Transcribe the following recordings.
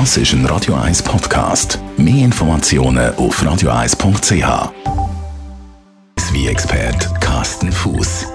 Das ist ein Radio 1 Podcast. Mehr Informationen auf radio1.ch. Wie expert Carsten Fuß.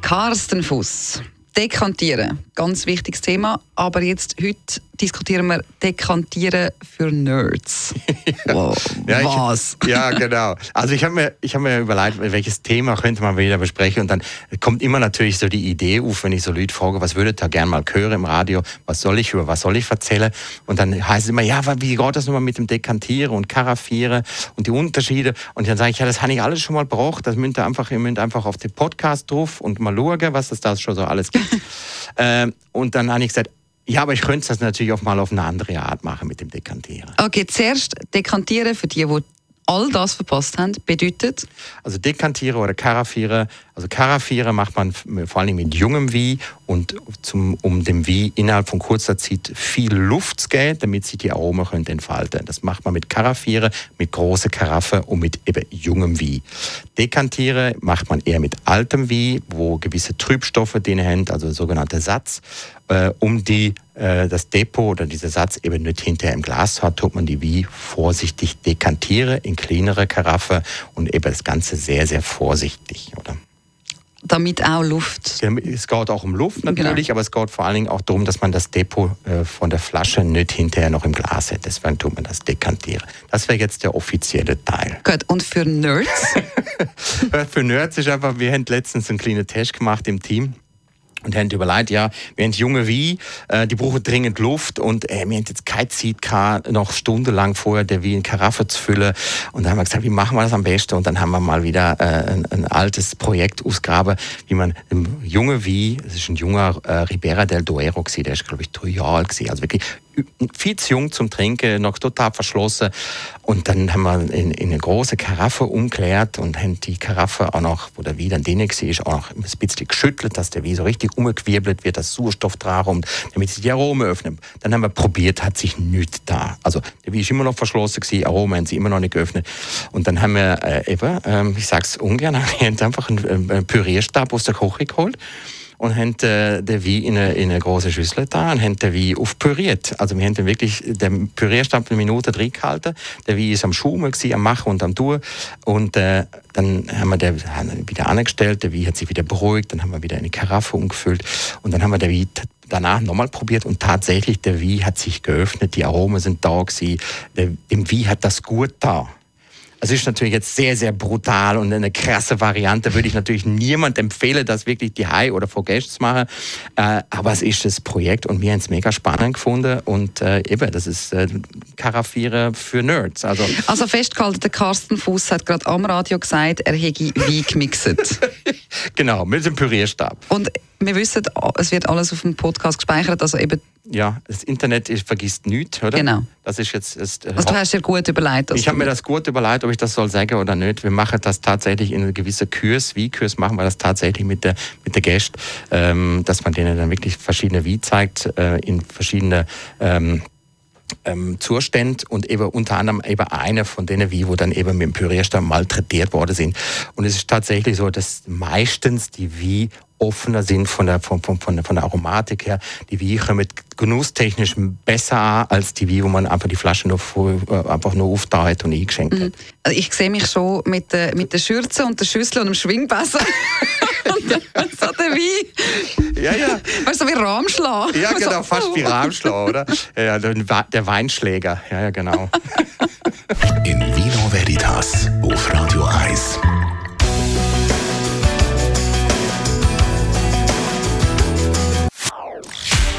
Carsten Fuß. Dekantieren, ganz wichtiges Thema. Aber jetzt heute diskutieren wir Dekantieren für Nerds. Wow. Ja, ich, Was? ja, genau. Also ich habe mir, ich hab mir überlegt, welches Thema könnte man wieder besprechen. Und dann kommt immer natürlich so die Idee auf, wenn ich so Leute frage, was würdet ihr gerne mal hören im Radio? Was soll ich über was soll ich erzählen? Und dann heißt es immer, ja, wie geht das nochmal mit dem Dekantieren und Karaffieren und die Unterschiede? Und dann sage ich, ja, das habe ich alles schon mal gebraucht. Das müsst ihr einfach, ihr müsst einfach auf den Podcast drauf und mal schauen, was es da schon so alles gibt. ähm, und dann habe ich gesagt, ja, aber ich könnte das natürlich auch mal auf eine andere Art machen mit dem Dekantieren. Okay, zuerst Dekantieren für die, die all das verpasst haben, bedeutet, Also Dekantiere oder Karaffiere. Also Karaffiere macht man vor allem mit jungem Wie und zum, um dem Wie innerhalb von kurzer Zeit viel Luft zu geben, damit sich die Aromen können entfalten. Das macht man mit Karaffiere, mit große Karaffe und mit eben jungem Wie. Dekantiere macht man eher mit altem Wie, wo gewisse Trübstoffe drin haben, also sogenannte Satz. Äh, um die, das Depot oder dieser Satz eben nicht hinterher im Glas hat, tut man die wie vorsichtig dekantiere in kleinere Karaffe und eben das Ganze sehr, sehr vorsichtig. Oder? damit auch Luft. Es geht auch um Luft natürlich, Genau. aber es geht vor allen Dingen auch darum, dass man das Depot äh, von der Flasche nicht hinterher noch im Glas hat. Deswegen tut man das dekantieren. Das wäre jetzt der offizielle Teil. Gut, und für Nerds? Äh, Für Nerds ist einfach, wir haben letztens einen kleinen Test gemacht im Team. Und haben überlegt, ja, wir haben junge Wie, äh, die brauchen dringend Luft und äh, wir haben jetzt keine Zeit gehabt, noch stundenlang vorher der Wie in Karaffe zu füllen. Und dann haben wir gesagt, wie machen wir das am besten? Und dann haben wir mal wieder äh, ein, ein altes Projekt ausgraben, wie man junge Wie, das ist ein junger äh, Ribera del Duero gewesen, der ist glaube ich drei Jahre alt also wirklich viel zu jung zum Trinken, noch total verschlossen. Und dann haben wir in, in eine große Karaffe umklärt und haben die Karaffe auch noch, wo der Wein dann drin war, auch noch ein bisschen geschüttelt, dass der Wein so richtig umgewirbelt wird, dass Sauerstoff dran kommt, damit sich die Aromen öffnen. Dann haben wir probiert, hat sich nichts da. Also der Wein ist immer noch verschlossen gewesen, Aromen haben sie immer noch nicht geöffnet. Und dann haben wir äh, eben, ähm, ich sag's ungern, wir haben einfach einen, einen Pürierstab aus der Küche geholt und haben äh, den Wein in eine, in eine große Schüssel da und haben den Wein aufpüriert. Also wir haben den wirklich, den Pürierstab eine Minute drin gehalten. Der Wein ist am Schummeln, gewesen, am Machen und am Tun. Und äh, dann haben wir den haben wieder angestellt, der Wein hat sich wieder beruhigt, dann haben wir wieder eine Karaffe umgefüllt und dann haben wir den Wein danach nochmal probiert und tatsächlich der Wein hat sich geöffnet, die Aromen sind da gewesen, der, dem Wein hat das gut da. Es ist natürlich jetzt sehr, sehr brutal und eine krasse Variante. Würde ich natürlich niemand empfehlen, das wirklich die High oder zu machen. Äh, aber es ist das Projekt und wir haben es mega spannend gefunden. Und äh, eben, das ist äh, Karaffiere für Nerds. Also, Also festgehalten, der Carsten Fuß hat gerade am Radio gesagt, er hätte Wein gemixt. genau, mit dem Pürierstab. Und wir wissen, es wird alles auf dem Podcast gespeichert, also eben, Ja, das Internet ist, vergisst nichts, oder? Genau. Das ist jetzt. Ist, also du hast dir gut überlegt. Ich habe du- mir das gut überlegt, ob ich das soll sagen oder nicht. Wir machen das tatsächlich in einer gewissen Kurs. Wie Kurs machen wir das tatsächlich mit der, mit der Gäste, ähm, dass man denen dann wirklich verschiedene Wie zeigt äh, in verschiedene ähm, ähm, Zustände und eben unter anderem eben eine von denen wie, wo dann eben mit dem Pürierstab malträtiert worden sind. Und es ist tatsächlich so, dass meistens die wie offener sind von der, von, von, von, der, von der Aromatik her. Die wie kommen genusstechnisch besser an, als die wie, wo man einfach die Flasche nur, äh, einfach nur aufgetan hat und eingeschenkt hat. Also ich sehe mich schon mit der, mit der Schürze und der Schüssel und dem dann so der Wein. Ja, ja. Weißt du, so wie Rahmschlag. Ja, genau, fast wie Rahmschlag, oder? Ja, der Weinschläger. Ja, ja, genau.